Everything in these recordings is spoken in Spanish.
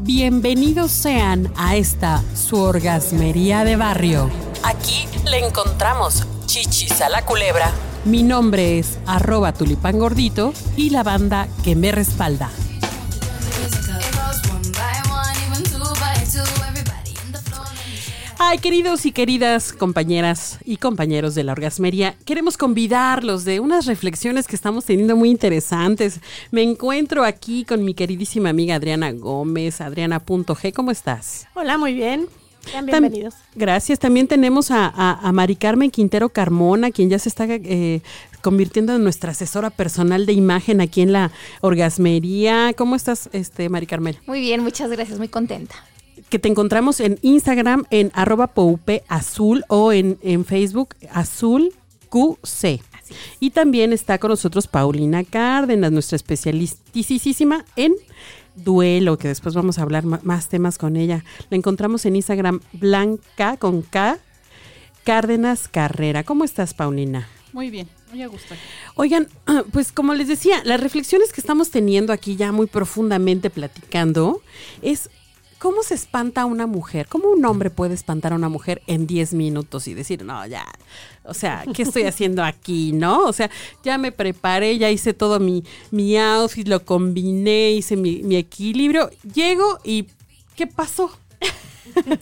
Bienvenidos sean a esta su orgasmería de barrio. Aquí le encontramos chichis a la culebra. Mi nombre es arroba tulipán gordito y la banda que me respalda. Ay, queridos y queridas compañeras y compañeros de la orgasmería, queremos convidarlos de unas reflexiones que estamos teniendo muy interesantes. Me encuentro aquí con mi queridísima amiga Adriana Gómez, adriana.g, ¿cómo estás? Hola, muy bien. Sean bienvenidos. Gracias. También tenemos a, a, Mari Carmen Quintero Carmona, quien ya se está eh, convirtiendo en nuestra asesora personal de imagen aquí en la orgasmería. ¿Cómo estás, este, Mari Carmen? Muy bien, muchas gracias, muy contenta que te encontramos en Instagram en arroba azul o en, en Facebook azul QC. Y también está con nosotros Paulina Cárdenas, nuestra especialistísima en duelo, que después vamos a hablar más temas con ella. La encontramos en Instagram Blanca con K Cárdenas Carrera. ¿Cómo estás, Paulina? Muy bien, muy a gusto. Oigan, pues como les decía, las reflexiones que estamos teniendo aquí ya muy profundamente platicando es ¿Cómo se espanta una mujer? ¿Cómo un hombre puede espantar a una mujer en 10 minutos y decir, no, ya, o sea, ¿qué estoy haciendo aquí, no? O sea, ya me preparé, ya hice todo mi, mi outfit, lo combiné, hice mi, mi equilibrio, llego y ¿qué pasó?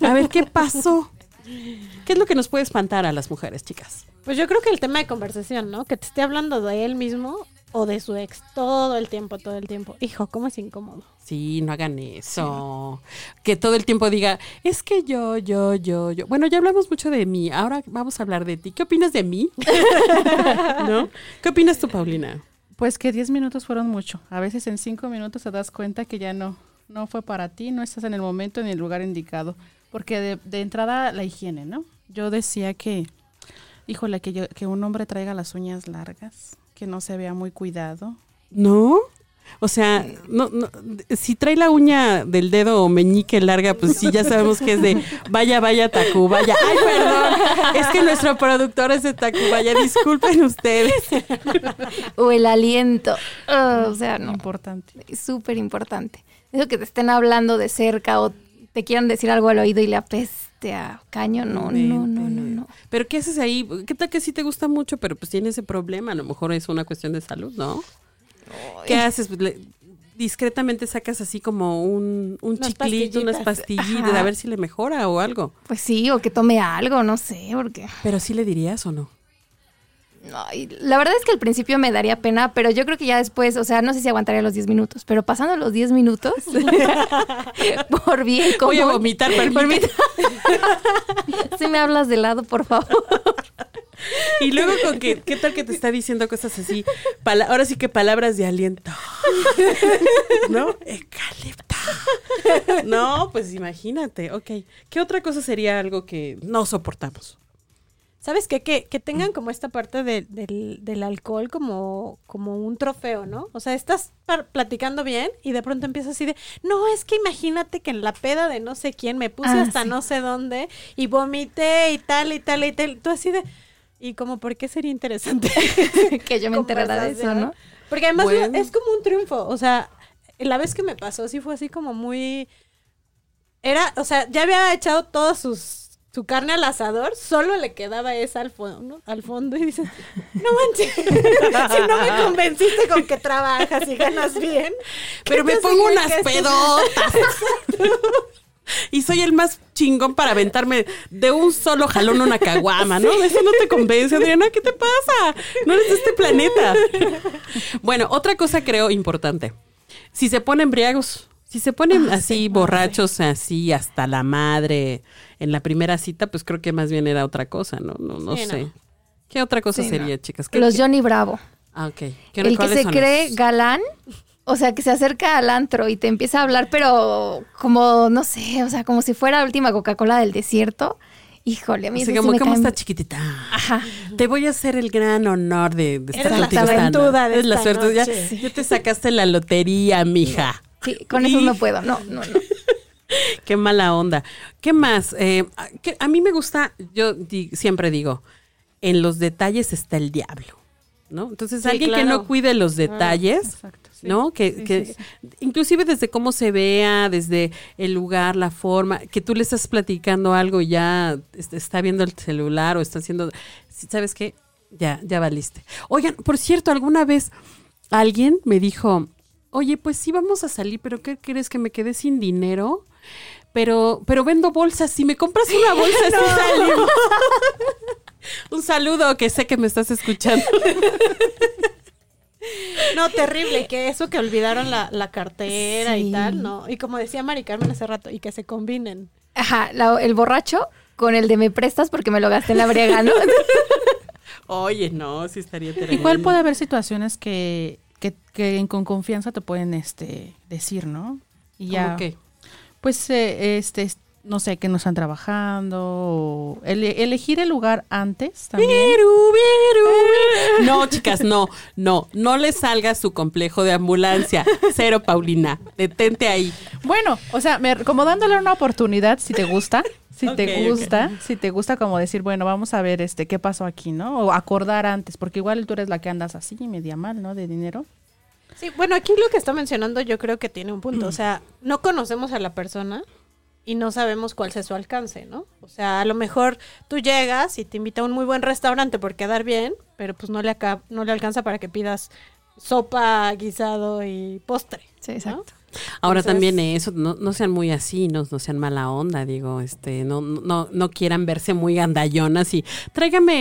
A ver, ¿qué pasó? ¿Qué es lo que nos puede espantar a las mujeres, chicas? Pues yo creo que el tema de conversación, ¿no? Que te esté hablando de él mismo o de su ex todo el tiempo, todo el tiempo. Hijo, ¿cómo es incómodo? Sí, no hagan eso. Que todo el tiempo diga, es que yo, yo, yo, yo. Bueno, ya hablamos mucho de mí, ahora vamos a hablar de ti. ¿Qué opinas de mí? ¿No? ¿Qué opinas tú, Paulina? Pues que 10 minutos fueron mucho. A veces en 5 minutos te das cuenta que ya no, no fue para ti, no estás en el momento ni el lugar indicado. Porque de, de entrada la higiene, ¿no? Yo decía que, híjole, que, yo, que un hombre traiga las uñas largas, que no se vea muy cuidado. ¿No? O sea, no, no, si trae la uña del dedo o meñique larga, pues sí, ya sabemos que es de vaya, vaya, Tacubaya. Ay, perdón, es que nuestro productor es de Tacubaya, disculpen ustedes. O el aliento, o sea, no. Importante. Súper importante. Eso que te estén hablando de cerca o te quieran decir algo al oído y le apeste a caño, no, no, no, no, no. Pero ¿qué haces ahí? ¿Qué tal que sí te gusta mucho, pero pues tiene ese problema? A lo mejor es una cuestión de salud, ¿no? ¿Qué haces? discretamente sacas así como un, un chiclito, unas pastillitas, a ver si le mejora o algo. Pues sí, o que tome algo, no sé, porque... Pero sí le dirías o no. No, la verdad es que al principio me daría pena, pero yo creo que ya después, o sea, no sé si aguantaría los 10 minutos, pero pasando los 10 minutos, por bien como... Voy a vomitar, por si me hablas de lado, por favor. Y luego con que, ¿qué tal que te está diciendo cosas así? ahora sí que palabras de aliento. ¿No? Ecalipta. No, pues imagínate, ok. ¿Qué otra cosa sería algo que no soportamos? ¿Sabes qué? Que, que tengan como esta parte del, del, alcohol como, como un trofeo, ¿no? O sea, estás platicando bien y de pronto empiezas así de, no, es que imagínate que en la peda de no sé quién me puse ah, hasta no sé dónde y vomité y tal y tal y tal. Tú así de, y como, ¿por qué sería interesante? que yo me enterara de eso, ¿no? Porque además es como un triunfo. O sea, la vez que me pasó, sí fue así como muy. Era, o sea, ya había echado toda sus su carne al asador, solo le quedaba esa al fondo, al fondo y dices, no manches, si no me convenciste con que trabajas y ganas bien. Pero me pongo unas pedotas. Y soy el más chingón para aventarme de un solo jalón una caguama, ¿no? Eso no te convence, Adriana, ¿qué te pasa? No eres de este planeta. Bueno, otra cosa creo importante. Si se ponen briagos, si se ponen ah, así borrachos, así hasta la madre en la primera cita, pues creo que más bien era otra cosa, ¿no? No, no sé. ¿Qué otra cosa sería, chicas? Los Johnny Bravo. Ah, ok. El que se cree galán o sea, que se acerca al antro y te empieza a hablar, pero como, no sé, o sea, como si fuera la última Coca-Cola del desierto. Híjole, a mí o sea, como, ¿cómo está chiquitita? Ajá. Te voy a hacer el gran honor de, de estar contigo. La de la suerte. Ya, ya, te sacaste la lotería, mija. Sí, con eso no puedo. No, no, no. Qué mala onda. ¿Qué más? Eh, a mí me gusta, yo siempre digo, en los detalles está el diablo, ¿no? Entonces, alguien que no cuide los ah, detalles, ¿no? Que, sí, que inclusive desde cómo se vea, desde el lugar, la forma, que tú le estás platicando algo y ya est- está viendo el celular o está haciendo, ¿sabes qué? Ya, ya valiste. Oigan, por cierto, alguna vez alguien me dijo, oye, pues sí vamos a salir, pero ¿qué crees que me quedé sin dinero? Pero, pero vendo bolsas. Si me compras una bolsa, sí salimos. Un saludo que sé que me estás escuchando. No, terrible, que eso que olvidaron la, la cartera Sí. y tal, ¿no? Y como decía Mari Carmen hace rato, y que se combinen. Ajá, la- el borracho con el de me prestas porque me lo gasté en la briega, ¿no? Oye, no, sí estaría terrible. Igual puede haber situaciones que, que, que con confianza te pueden este decir, ¿no? Y ya. ¿Cómo qué? Pues, eh, este, es- no sé, que no están trabajando. o ele- elegir el lugar antes también. No, chicas, no, no, no le salga su complejo de ambulancia. Cero, Paulina. Detente ahí. Bueno, o sea, me- como dándole una oportunidad, si te gusta, si te gusta, si te gusta como decir, bueno, vamos a ver este qué pasó aquí, ¿no? O acordar antes, porque igual tú eres la que andas así, media mal, ¿no? De dinero. Sí, bueno, aquí lo que está mencionando yo creo que tiene un punto. O sea, no conocemos a la persona y no sabemos cuál sea su alcance, ¿no? O sea, a lo mejor tú llegas y te invita a un muy buen restaurante por quedar bien, pero pues no le, no le alcanza para que pidas sopa, guisado y postre. Sí, ¿no? Ahora Entonces- también eso, no, no sean muy así, no, no sean mala onda, digo, este, no, no, no quieran verse muy gandallonas y tráigame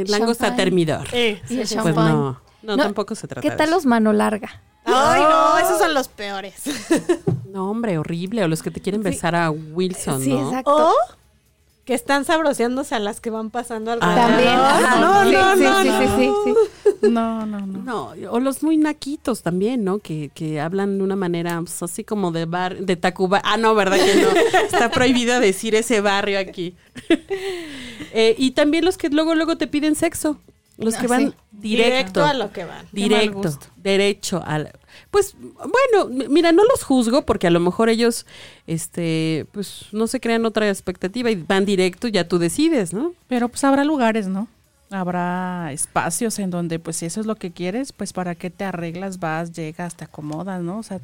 eh, langosta termidor. Eh, Y el sí, sí, Pues champán. no, no, No, tampoco se trata ¿Qué de tal eso. los mano larga? Ay, no, esos son los peores. No, hombre, horrible. O los que te quieren besar a Wilson, Sí, ¿no? exacto. O que están sabroseándose a las que van pasando alrededor. También. ajá. No, Sí, no, sí, no, sí, no. sí, sí, sí. No, no, no. No, o los muy naquitos también, ¿no? Que, que hablan de una manera pues, así como de bar, de Tacuba. Ah, no, ¿verdad que no? Está prohibido decir ese barrio aquí. Eh, y también los que luego, luego te piden sexo. Los que Ah, van sí. directo. Directo a lo que van. Directo, derecho al pues bueno, mira, no los juzgo porque a lo mejor ellos este pues no se crean otra expectativa y van directo y ya tú decides, ¿no? Pero pues habrá lugares, ¿no? Habrá espacios en donde pues si eso es lo que quieres, pues para qué te arreglas, vas, llegas, te acomodas, ¿no? O sea,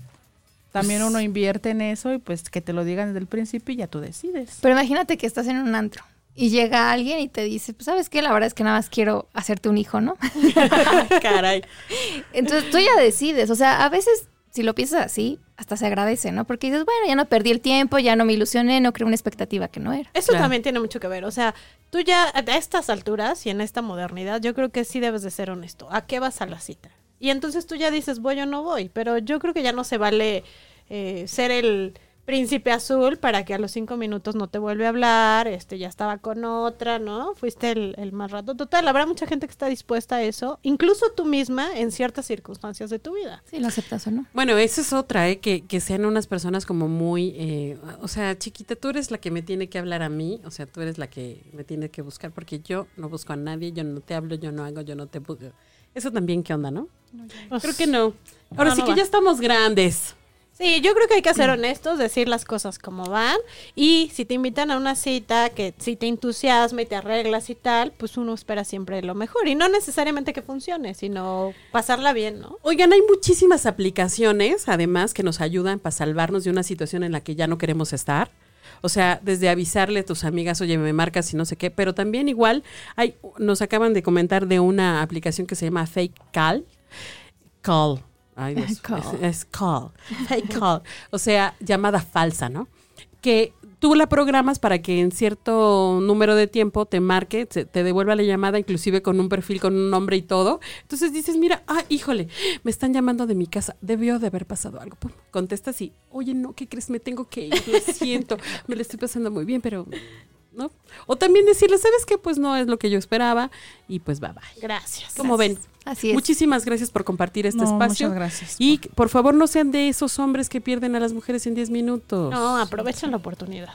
también Pues uno invierte en eso y pues que te lo digan desde el principio y ya tú decides. Pero imagínate que estás en un antro y llega alguien y te dice, pues sabes qué, la verdad es que nada más quiero hacerte un hijo, ¿no? Caray. Entonces tú ya decides, o sea, a veces si lo piensas así, hasta se agradece, ¿no? Porque dices, bueno, ya no perdí el tiempo, ya no me ilusioné, no creo una expectativa que no era. Eso Claro. también tiene mucho que ver. O sea, tú ya a estas alturas y en esta modernidad, yo creo que sí debes de ser honesto. ¿A qué vas a la cita? Y entonces tú ya dices, voy o no voy. Pero yo creo que ya no se vale eh, ser el príncipe azul para que a los cinco minutos no te vuelve a hablar, este ya estaba con otra, ¿no? Fuiste el, el más rato. Total, habrá mucha gente que está dispuesta a eso, incluso tú misma en ciertas circunstancias de tu vida. Si lo aceptas o no. Bueno, esa es otra, ¿eh? Que, que sean unas personas como muy, eh, o sea, chiquita, tú eres la que me tiene que hablar a mí, o sea, tú eres la que me tiene que buscar, porque yo no busco a nadie, yo no te hablo, yo no hago, yo no te busco. Eso también, ¿qué onda, no? Creo que no. Ahora No, sí no que va. ya estamos grandes. Sí, yo creo que hay que ser honestos, decir las cosas como van. Y si te invitan a una cita que si te entusiasma y te arreglas y tal, pues uno espera siempre lo mejor. Y no necesariamente que funcione, sino pasarla bien, ¿no? Oigan, hay muchísimas aplicaciones, además, que nos ayudan para salvarnos de una situación en la que ya no queremos estar. O sea, desde avisarle a tus amigas, oye, me marcas y no sé qué, pero también igual hay, nos acaban de comentar de una aplicación que se llama Fake Call. Call. Ay, Dios, Call. Es, es call. Fake call. O sea, llamada falsa, ¿no? Que tú la programas para que en cierto número de tiempo te marque, te, te devuelva la llamada, inclusive con un perfil, con un nombre y todo. Entonces dices, mira, ah, híjole, me están llamando de mi casa, debió de haber pasado algo. Pum, contestas y, oye, no, ¿qué crees? Me tengo que ir, lo siento, me lo estoy pasando muy bien, pero, ¿no? O también decirle, ¿sabes qué? Pues no es lo que yo esperaba y pues bye bye. Gracias. Como ven, Así es. muchísimas gracias por compartir este No, espacio. muchas gracias. Y por favor no sean de esos hombres que pierden a las mujeres en 10 minutos. No, aprovechen la oportunidad.